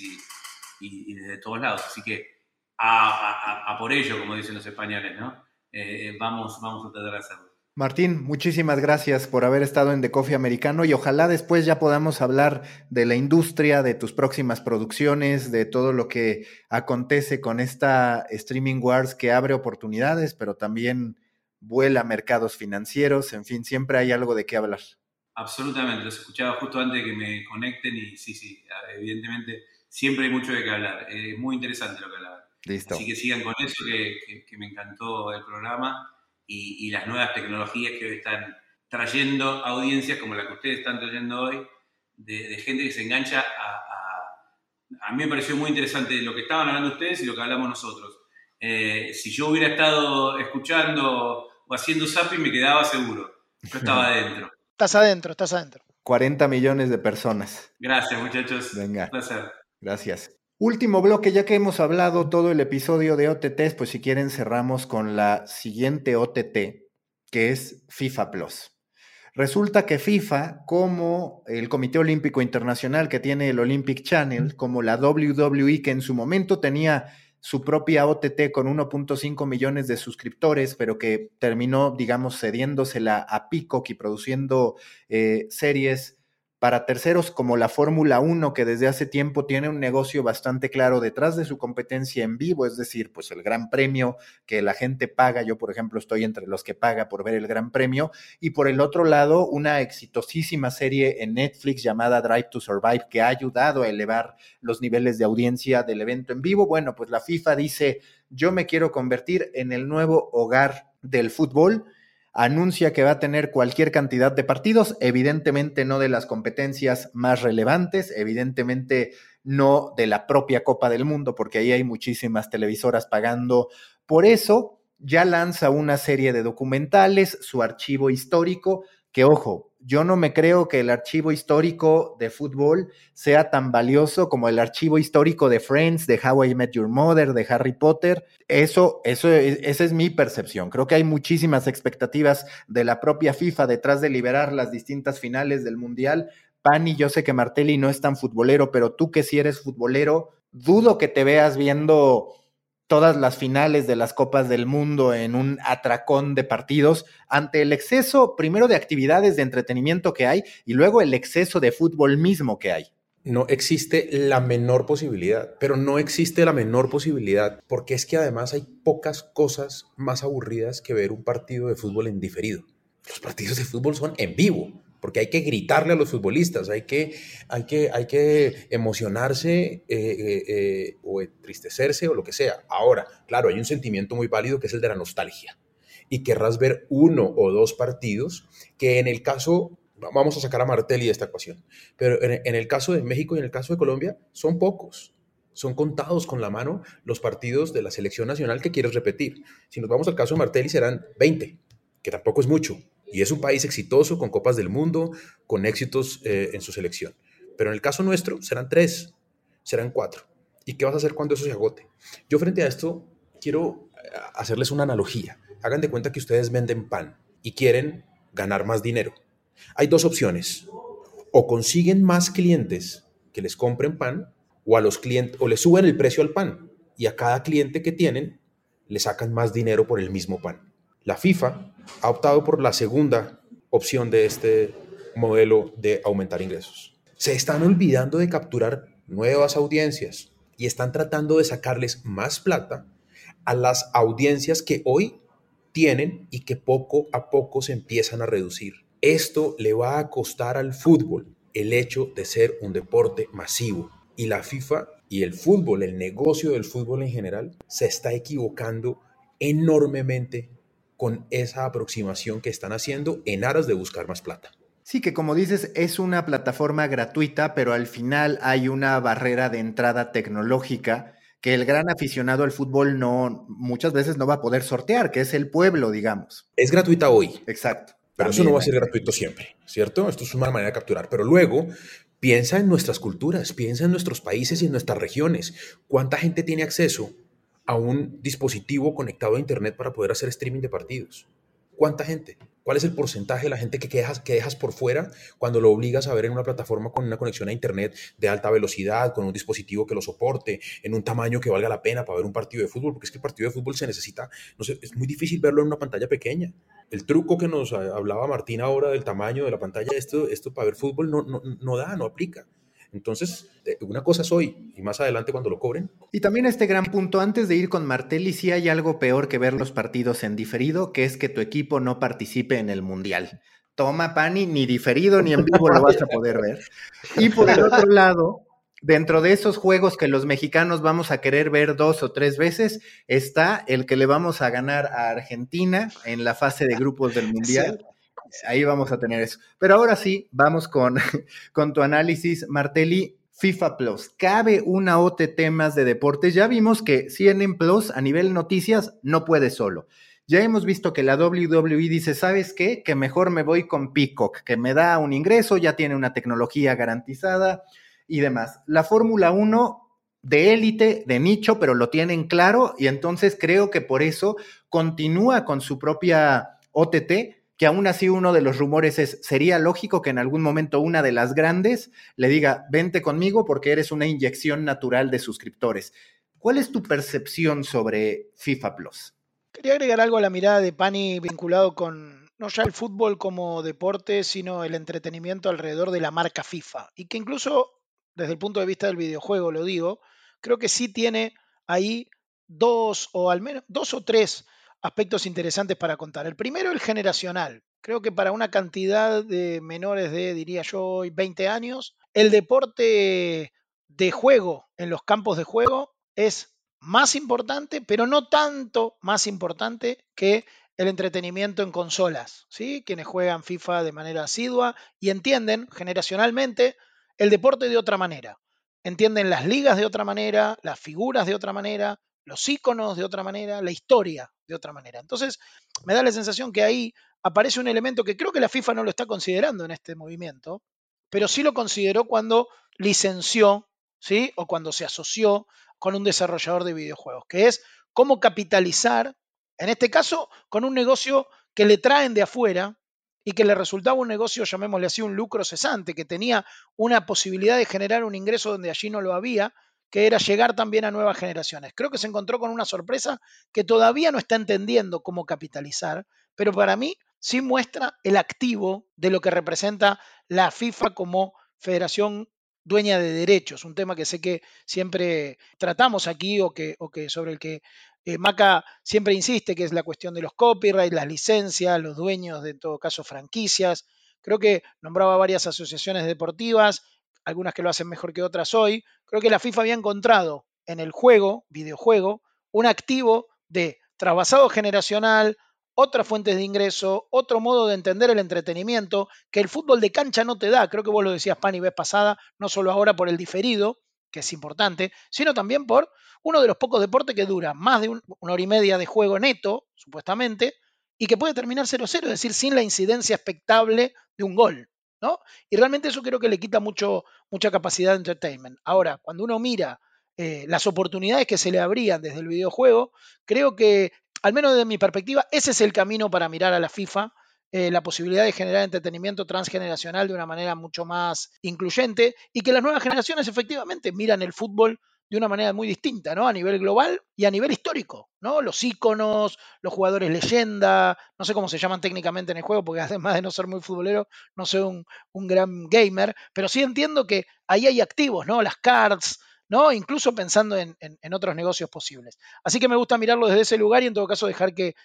y, desde todos lados. Así que a, por ello, como dicen los españoles, ¿no? Eh, vamos, vamos a tratar de hacerlo. Martín, muchísimas gracias por haber estado en The Coffee Americano y ojalá después ya podamos hablar de la industria, de tus próximas producciones, de todo lo que acontece con esta Streaming Wars que abre oportunidades, pero también vuela mercados financieros, en fin, siempre hay algo de qué hablar. Absolutamente, los escuchaba justo antes de que me conecten y sí, sí, evidentemente siempre hay mucho de qué hablar, es muy interesante lo que hablaban. Listo. Así que sigan con eso, que me encantó el programa y, las nuevas tecnologías que hoy están trayendo audiencias como la que ustedes están trayendo hoy, de, gente que se engancha a, a, mí me pareció muy interesante lo que estaban hablando ustedes y lo que hablamos nosotros. Eh, si yo hubiera estado escuchando o haciendo zapping, me quedaba seguro. Yo estaba adentro. Estás adentro, estás adentro. 40 millones de personas. Gracias, muchachos. Venga. Un placer. Gracias. Último bloque, ya que hemos hablado todo el episodio de OTTs, pues si quieren cerramos con la siguiente OTT, que es FIFA Plus. Resulta que FIFA, como el Comité Olímpico Internacional que tiene el Olympic Channel, como la WWE que en su momento tenía su propia OTT con 1.5 millones de suscriptores, pero que terminó, digamos, cediéndosela a Peacock y produciendo eh, series para terceros como la Fórmula 1, que desde hace tiempo tiene un negocio bastante claro detrás de su competencia en vivo, es decir, pues el Gran Premio que la gente paga, yo por ejemplo estoy entre los que paga por ver el Gran Premio, y por el otro lado una exitosísima serie en Netflix llamada Drive to Survive que ha ayudado a elevar los niveles de audiencia del evento en vivo. Bueno, pues la FIFA dice, yo me quiero convertir en el nuevo hogar del fútbol anuncia que va a tener cualquier cantidad de partidos, evidentemente no de las competencias más relevantes, evidentemente no de la propia Copa del Mundo, porque ahí hay muchísimas televisoras pagando por eso. Ya lanza una serie de documentales, su archivo histórico, que ojo, yo no me creo que el archivo histórico de fútbol sea tan valioso como el archivo histórico de Friends, de How I Met Your Mother, de Harry Potter. Eso, eso, esa es mi percepción. Creo que hay muchísimas expectativas de la propia FIFA detrás de liberar las distintas finales del Mundial. Pani, yo sé que Martelli no es tan futbolero, pero tú que si eres futbolero, dudo que te veas viendo todas las finales de las Copas del Mundo en un atracón de partidos ante el exceso, primero de actividades de entretenimiento que hay y luego el exceso de fútbol mismo que hay. No existe la menor posibilidad, pero no existe la menor posibilidad porque es que además hay pocas cosas más aburridas que ver un partido de fútbol en diferido. Los partidos de fútbol son en vivo porque hay que gritarle a los futbolistas, hay que, hay que, hay que emocionarse eh, eh, eh, o entristecerse o lo que sea. Ahora, claro, hay un sentimiento muy válido que es el de la nostalgia. Y querrás ver uno o dos partidos que en el caso, vamos a sacar a Martelli de esta ecuación, pero en, en el caso de México y en el caso de Colombia son pocos. Son contados con la mano los partidos de la selección nacional que quieres repetir. Si nos vamos al caso de Martelli serán 20, que tampoco es mucho, y es un país exitoso, con copas del mundo, con éxitos eh, en su selección. Pero en el caso nuestro serán tres, serán cuatro. ¿Y qué vas a hacer cuando eso se agote? Yo frente a esto quiero eh, hacerles una analogía. Hagan de cuenta que ustedes venden pan y quieren ganar más dinero. Hay dos opciones. O consiguen más clientes que les compren pan o a los clientes o le suben el precio al pan y a cada cliente que tienen le sacan más dinero por el mismo pan. La FIFA ha optado por la segunda opción de este modelo de aumentar ingresos. Se están olvidando de capturar nuevas audiencias y están tratando de sacarles más plata a las audiencias que hoy tienen y que poco a poco se empiezan a reducir. Esto le va a costar al fútbol el hecho de ser un deporte masivo y la FIFA y el fútbol, el negocio del fútbol en general, se está equivocando enormemente con esa aproximación que están haciendo en aras de buscar más plata. Sí, que como dices, es una plataforma gratuita, pero al final hay una barrera de entrada tecnológica que el gran aficionado al fútbol no muchas veces no va a poder sortear, que es el pueblo, digamos. Es gratuita hoy. Exacto. Pero eso no va a ser gratuito siempre, ¿cierto? Esto es una manera de capturar. Pero luego, piensa en nuestras culturas, piensa en nuestros países y en nuestras regiones. ¿Cuánta gente tiene acceso a un dispositivo conectado a Internet para poder hacer streaming de partidos. ¿Cuánta gente? ¿Cuál es el porcentaje de la gente que dejas, que dejas por fuera cuando lo obligas a ver en una plataforma con una conexión a Internet de alta velocidad, con un dispositivo que lo soporte, en un tamaño que valga la pena para ver un partido de fútbol? Porque es que el partido de fútbol se necesita, no sé, es muy difícil verlo en una pantalla pequeña. El truco que nos hablaba Martín ahora del tamaño de la pantalla, esto, esto para ver fútbol no, no, no da, no aplica. Entonces, eh, una cosa es hoy y más adelante cuando lo cobren. Y también este gran punto, antes de ir con Martelli, sí hay algo peor que ver los partidos en diferido, que es que tu equipo no participe en el Mundial. Toma, Pani, ni diferido ni en vivo lo vas a poder ver. Y por el otro lado, dentro de esos juegos que los mexicanos vamos a querer ver dos o tres veces, está el que le vamos a ganar a Argentina en la fase de grupos del Mundial ahí vamos a tener eso. Pero ahora sí, vamos con, con tu análisis, Martelli. FIFA Plus, ¿cabe una OTT más de deportes? Ya vimos que CNN Plus a nivel noticias no puede solo. Ya hemos visto que la WWE dice, ¿sabes qué? Que mejor me voy con Peacock, que me da un ingreso, ya tiene una tecnología garantizada y demás. La Fórmula 1 de élite, de nicho, pero lo tienen claro y entonces creo que por eso continúa con su propia OTT, que aún así uno de los rumores es, sería lógico que en algún momento una de las grandes le diga, vente conmigo porque eres una inyección natural de suscriptores. ¿Cuál es tu percepción sobre FIFA Plus? Quería agregar algo a la mirada de Pani vinculado con no ya el fútbol como deporte, sino el entretenimiento alrededor de la marca FIFA. Y que incluso desde el punto de vista del videojuego, lo digo, creo que sí tiene ahí dos o al menos dos o tres aspectos interesantes para contar. El primero, el generacional. Creo que para una cantidad de menores de, diría yo, 20 años, el deporte de juego en los campos de juego es más importante, pero no tanto más importante que el entretenimiento en consolas, ¿sí? Quienes juegan FIFA de manera asidua y entienden generacionalmente el deporte de otra manera. Entienden las ligas de otra manera, las figuras de otra manera, los íconos de otra manera, la historia de otra manera. Entonces, me da la sensación que ahí aparece un elemento que creo que la FIFA no lo está considerando en este movimiento, pero sí lo consideró cuando licenció, ¿sí? O cuando se asoció con un desarrollador de videojuegos, que es cómo capitalizar, en este caso, con un negocio que le traen de afuera, y que le resultaba un negocio, llamémosle así, un lucro cesante, que tenía una posibilidad de generar un ingreso donde allí no lo había, que era llegar también a nuevas generaciones. Creo que se encontró con una sorpresa que todavía no está entendiendo cómo capitalizar, pero para mí sí muestra el activo de lo que representa la FIFA como federación dueña de derechos, un tema que sé que siempre tratamos aquí o que, o que sobre el que eh, Maca siempre insiste que es la cuestión de los copyrights, las licencias, los dueños de en todo caso franquicias. Creo que nombraba varias asociaciones deportivas, algunas que lo hacen mejor que otras hoy. Creo que la FIFA había encontrado en el juego, videojuego, un activo de trasvasado generacional, otras fuentes de ingreso, otro modo de entender el entretenimiento que el fútbol de cancha no te da. Creo que vos lo decías, Pani, vez pasada, no solo ahora por el diferido, que es importante, sino también por uno de los pocos deportes que dura más de una hora y media de juego neto, supuestamente, y que puede terminar 0-0, es decir, sin la incidencia expectable de un gol. ¿No? Y realmente eso creo que le quita mucho, mucha capacidad de entertainment. Ahora, cuando uno mira eh, las oportunidades que se le abrían desde el videojuego, creo que, al menos desde mi perspectiva, ese es el camino para mirar a la FIFA eh, la posibilidad de generar entretenimiento transgeneracional de una manera mucho más incluyente y que las nuevas generaciones efectivamente miran el fútbol de una manera muy distinta, ¿no? A nivel global y a nivel histórico, ¿no? Los íconos, los jugadores leyenda, no sé cómo se llaman técnicamente en el juego, porque además de no ser muy futbolero, no soy un, un gran gamer, pero sí entiendo que ahí hay activos, ¿no? Las cards, ¿no? Incluso pensando en, otros negocios posibles. Así que me gusta mirarlo desde ese lugar y en todo caso dejar que,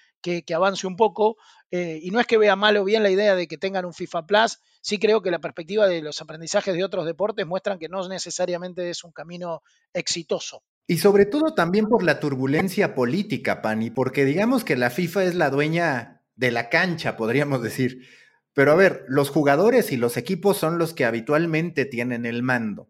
avance un poco. Eh, y no es que vea mal o bien la idea de que tengan un FIFA Plus, sí creo que la perspectiva de los aprendizajes de otros deportes muestran que no necesariamente es un camino exitoso. Y sobre todo también por la turbulencia política, Pani, porque digamos que la FIFA es la dueña de la cancha, podríamos decir. Pero a ver, los jugadores y los equipos son los que habitualmente tienen el mando.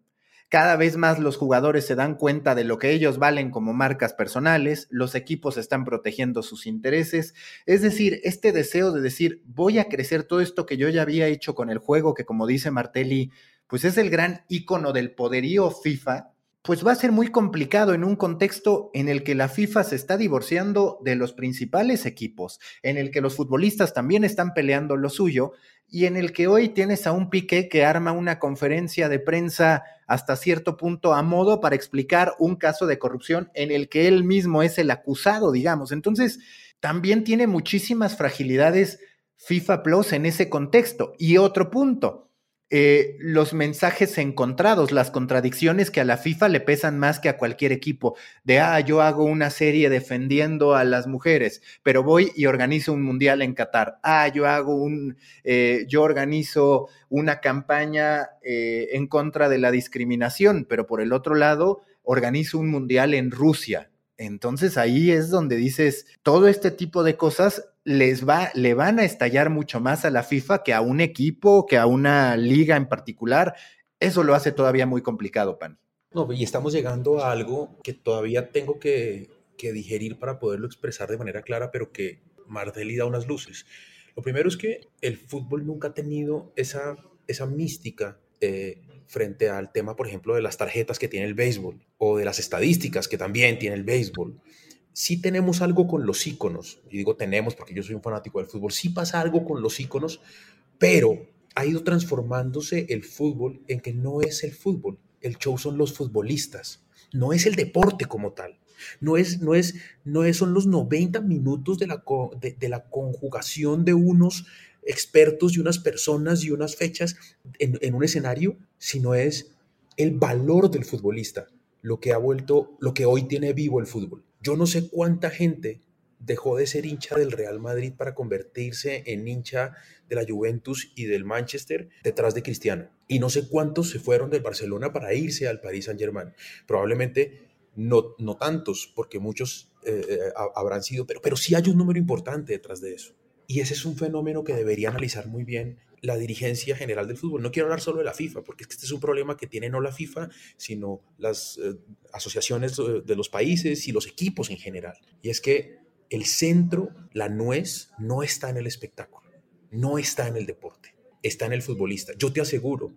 Cada vez más los jugadores se dan cuenta de lo que ellos valen como marcas personales, los equipos están protegiendo sus intereses, es decir, este deseo de decir, voy a crecer todo esto que yo ya había hecho con el juego, que como dice Martelli, pues es el gran icono del poderío FIFA, pues va a ser muy complicado en un contexto en el que la FIFA se está divorciando de los principales equipos, en el que los futbolistas también están peleando lo suyo y en el que hoy tienes a un Piqué que arma una conferencia de prensa hasta cierto punto a modo para explicar un caso de corrupción en el que él mismo es el acusado, digamos. Entonces, también tiene muchísimas fragilidades FIFA Plus en ese contexto. Y otro punto, eh, los mensajes encontrados, las contradicciones que a la FIFA le pesan más que a cualquier equipo, de, ah, yo hago una serie defendiendo a las mujeres, pero voy y organizo un mundial en Qatar, ah, yo hago un, eh, yo organizo una campaña eh, en contra de la discriminación, pero por el otro lado, organizo un mundial en Rusia. Entonces ahí es donde dices, todo este tipo de cosas les va, le van a estallar mucho más a la FIFA que a un equipo, que a una liga en particular. Eso lo hace todavía muy complicado, Pan. No, y estamos llegando a algo que todavía tengo que, digerir para poderlo expresar de manera clara, pero que Martelli da unas luces. Lo primero es que el fútbol nunca ha tenido esa, esa mística eh, frente al tema, por ejemplo, de las tarjetas que tiene el béisbol o de las estadísticas que también tiene el béisbol. Sí tenemos algo con los íconos, y digo tenemos porque yo soy un fanático del fútbol, sí pasa algo con los íconos, pero ha ido transformándose el fútbol en que no es el fútbol, el show son los futbolistas, no es el deporte como tal. No es, no es, no es, son los 90 minutos de la, de la conjugación de unos expertos y unas personas y unas fechas en, un escenario, sino es el valor del futbolista, lo que ha vuelto, lo que hoy tiene vivo el fútbol. Yo no sé cuánta gente dejó de ser hincha del Real Madrid para convertirse en hincha de la Juventus y del Manchester detrás de Cristiano. Y no sé cuántos se fueron del Barcelona para irse al Paris Saint Germain. Probablemente no, no tantos, porque muchos eh, eh, habrán sido, pero, pero sí hay un número importante detrás de eso. Y ese es un fenómeno que debería analizar muy bien la dirigencia general del fútbol. No quiero hablar solo de la FIFA, porque este es un problema que tiene no la FIFA, sino las eh, asociaciones de los países y los equipos en general. Y es que el centro, la nuez, no está en el espectáculo, no está en el deporte, está en el futbolista. Yo te aseguro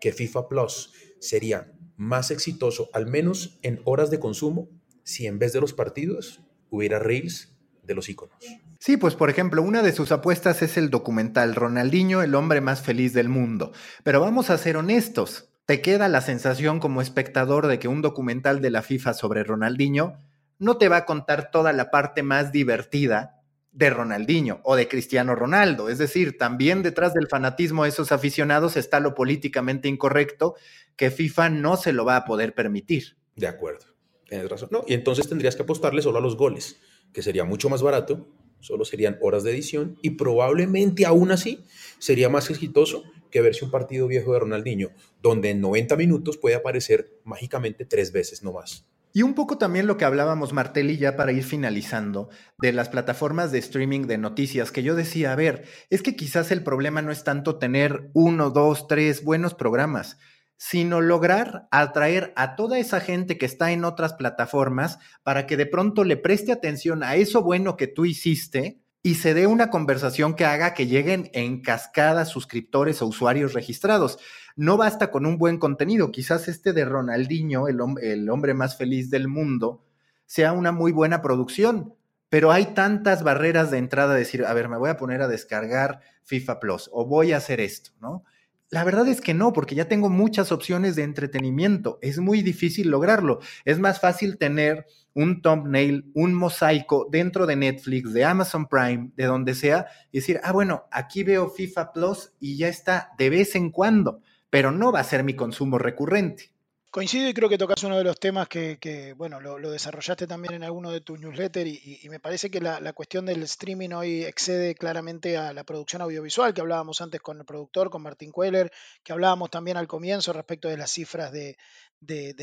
que FIFA Plus sería más exitoso, al menos en horas de consumo, si en vez de los partidos hubiera reels de los iconos. Sí, pues por ejemplo, una de sus apuestas es el documental Ronaldinho, el hombre más feliz del mundo. Pero vamos a ser honestos, ¿te queda la sensación como espectador de que un documental de la FIFA sobre Ronaldinho no te va a contar toda la parte más divertida de Ronaldinho o de Cristiano Ronaldo? Es decir, también detrás del fanatismo de esos aficionados está lo políticamente incorrecto que FIFA no se lo va a poder permitir. De acuerdo, tienes razón. No, y entonces tendrías que apostarle solo a los goles, que sería mucho más barato solo serían horas de edición y probablemente aún así sería más exitoso que verse un partido viejo de Ronaldinho, donde en 90 minutos puede aparecer mágicamente tres veces no más. Y un poco también lo que hablábamos, Martelli, ya para ir finalizando, de las plataformas de streaming de noticias, que yo decía, a ver, es que quizás el problema no es tanto tener uno, dos, tres buenos programas, sino lograr atraer a toda esa gente que está en otras plataformas para que de pronto le preste atención a eso bueno que tú hiciste y se dé una conversación que haga que lleguen en cascada suscriptores o usuarios registrados. No basta con un buen contenido, quizás este de Ronaldinho, el, el hombre más feliz del mundo, sea una muy buena producción, pero hay tantas barreras de entrada decir, a ver, me voy a poner a descargar FIFA Plus o voy a hacer esto, ¿no? La verdad es que no, porque ya tengo muchas opciones de entretenimiento. Es muy difícil lograrlo. Es más fácil tener un thumbnail, un mosaico dentro de Netflix, de Amazon Prime, de donde sea, y decir, ah, bueno, aquí veo FIFA Plus y ya está de vez en cuando, pero no va a ser mi consumo recurrente. Coincido y creo que tocas uno de los temas que, bueno, lo, desarrollaste también en alguno de tus newsletters y, me parece que la, cuestión del streaming hoy excede claramente a la producción audiovisual, que hablábamos antes con el productor, con Martín Queller, que hablábamos también al comienzo respecto de las cifras de,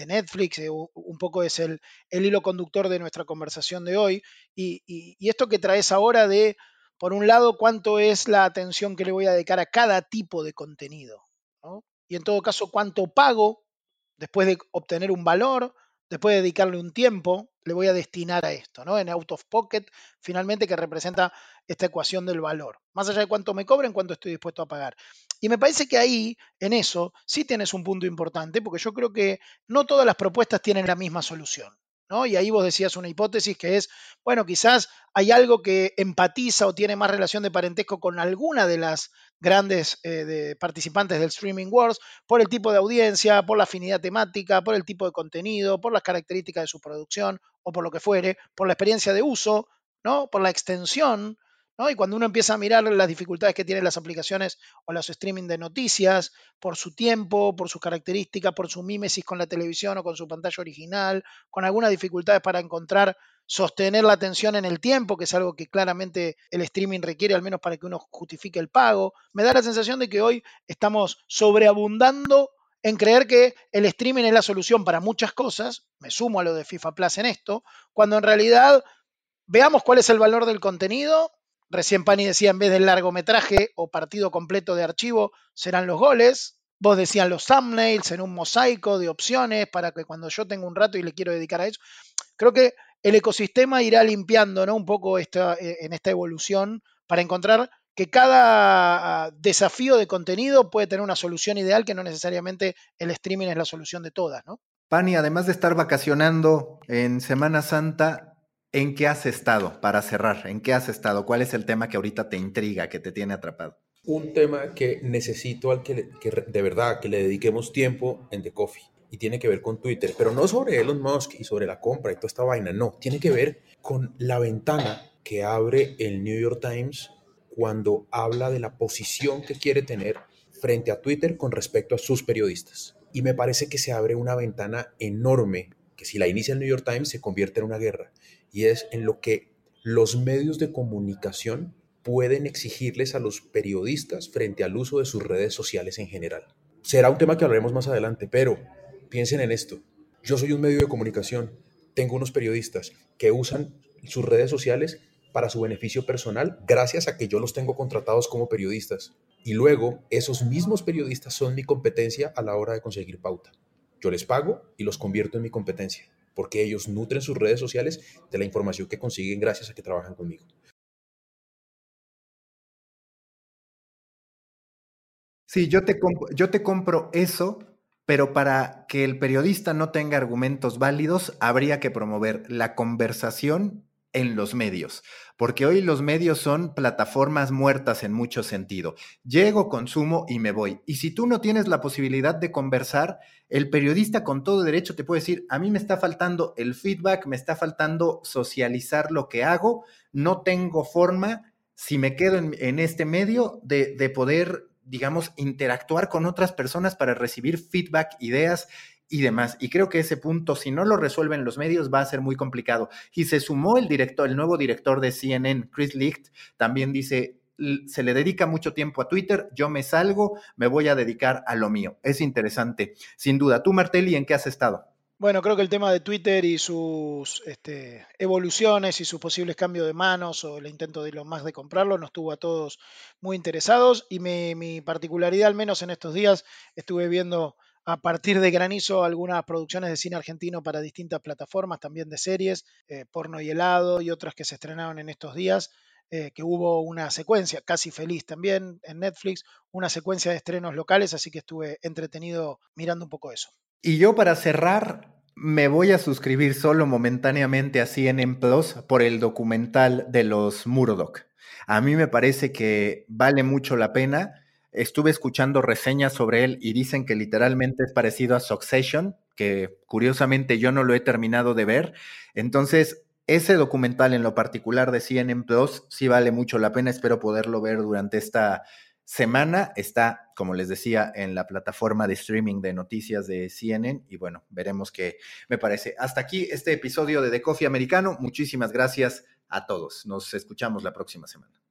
Netflix, eh, un poco es el, el, hilo conductor de nuestra conversación de hoy. Y, y esto que traes ahora de, por un lado, cuánto es la atención que le voy a dedicar a cada tipo de contenido, ¿no? Y en todo caso, cuánto pago después de obtener un valor, después de dedicarle un tiempo, le voy a destinar a esto, ¿no? En out of pocket, finalmente que representa esta ecuación del valor. Más allá de cuánto me cobren, cuánto estoy dispuesto a pagar. Y me parece que ahí, en eso, sí tienes un punto importante, porque yo creo que no todas las propuestas tienen la misma solución. Y ahí vos decías una hipótesis que es, bueno, quizás hay algo que empatiza o tiene más relación de parentesco con alguna de las grandes eh, participantes del Streaming Wars por el tipo de audiencia, por la afinidad temática, por el tipo de contenido, por las características de su producción o por lo que fuere, por la experiencia de uso, ¿no? por la extensión y cuando uno empieza a mirar las dificultades que tienen las aplicaciones o los streaming de noticias, por su tiempo, por sus características, por su mímesis con la televisión o con su pantalla original, con algunas dificultades para encontrar, sostener la atención en el tiempo, que es algo que claramente el streaming requiere, al menos para que uno justifique el pago, me da la sensación de que hoy estamos sobreabundando en creer que el streaming es la solución para muchas cosas, me sumo a lo de FIFA Plus en esto, cuando en realidad veamos cuál es el valor del contenido. Recién Pani decía, en vez del largometraje o partido completo de archivo, serán los goles. Vos decían los thumbnails en un mosaico de opciones para que cuando yo tengo un rato y le quiero dedicar a eso. Creo que el ecosistema irá limpiando ¿no? un poco esta, eh, en esta evolución para encontrar que cada ah, desafío de contenido puede tener una solución ideal que no necesariamente el streaming es la solución de todas, ¿no? Pani, además de estar vacacionando en Semana Santa, ¿en qué has estado para cerrar? ¿En qué has estado? ¿Cuál es el tema que ahorita te intriga, que te tiene atrapado? Un tema que necesito al que, de verdad que le dediquemos tiempo en The Coffee y tiene que ver con Twitter, pero no sobre Elon Musk y sobre la compra y toda esta vaina, no, tiene que ver con la ventana que abre el New York Times cuando habla de la posición que quiere tener frente a Twitter con respecto a sus periodistas. Y me parece que se abre una ventana enorme, que si la inicia el New York Times se convierte en una guerra, y es en lo que los medios de comunicación pueden exigirles a los periodistas frente al uso de sus redes sociales en general. Será un tema que hablaremos más adelante, pero piensen en esto. Yo soy un medio de comunicación, tengo unos periodistas que usan sus redes sociales para su beneficio personal gracias a que yo los tengo contratados como periodistas. Y luego esos mismos periodistas son mi competencia a la hora de conseguir pauta. Yo les pago y los convierto en mi competencia, porque ellos nutren sus redes sociales de la información que consiguen gracias a que trabajan conmigo. Sí, yo te, yo te compro eso, pero para que el periodista no tenga argumentos válidos, habría que promover la conversación en los medios, porque hoy los medios son plataformas muertas en mucho sentido. Llego, consumo y me voy. Y si tú no tienes la posibilidad de conversar, el periodista con todo derecho te puede decir, a mí me está faltando el feedback, me está faltando socializar lo que hago, no tengo forma, si me quedo en, este medio, de, de poder digamos, interactuar con otras personas para recibir feedback, ideas y demás. Y creo que ese punto, si no lo resuelven los medios, va a ser muy complicado. Y se sumó el director, el nuevo director de CNN, Chris Licht, también dice, se le dedica mucho tiempo a Twitter, yo me salgo, me voy a dedicar a lo mío. Es interesante, sin duda. Tú, Martelli, ¿en qué has estado? Bueno, creo que el tema de Twitter y sus este, evoluciones y sus posibles cambios de manos o el intento de lo más de comprarlo nos tuvo a todos muy interesados y mi particularidad, al menos en estos días, estuve viendo a partir de Granizo algunas producciones de cine argentino para distintas plataformas, también de series, eh, Porno y Helado y otras que se estrenaron en estos días, eh, que hubo una secuencia, casi feliz también en Netflix, una secuencia de estrenos locales, así que estuve entretenido mirando un poco eso. Y yo para cerrar, me voy a suscribir solo momentáneamente a CNN Plus por el documental de los Murdoch. A mí me parece que vale mucho la pena Estuve escuchando reseñas sobre él y dicen que literalmente es parecido a Succession, que curiosamente yo no lo he terminado de ver. Entonces, ese documental en lo particular de CNN Plus sí vale mucho la pena. Espero poderlo ver durante esta semana. Está, como les decía, en la plataforma de streaming de noticias de CNN y bueno, veremos qué me parece. Hasta aquí este episodio de The Coffee Americano. Muchísimas gracias a todos. Nos escuchamos la próxima semana.